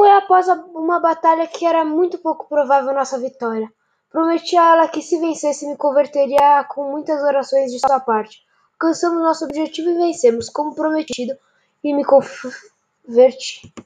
Foi após uma batalha que era muito pouco provável nossa vitória. Prometi a ela que se vencesse me converteria com muitas orações de sua parte. Alcançamos nosso objetivo e vencemos, como prometido, e me converti.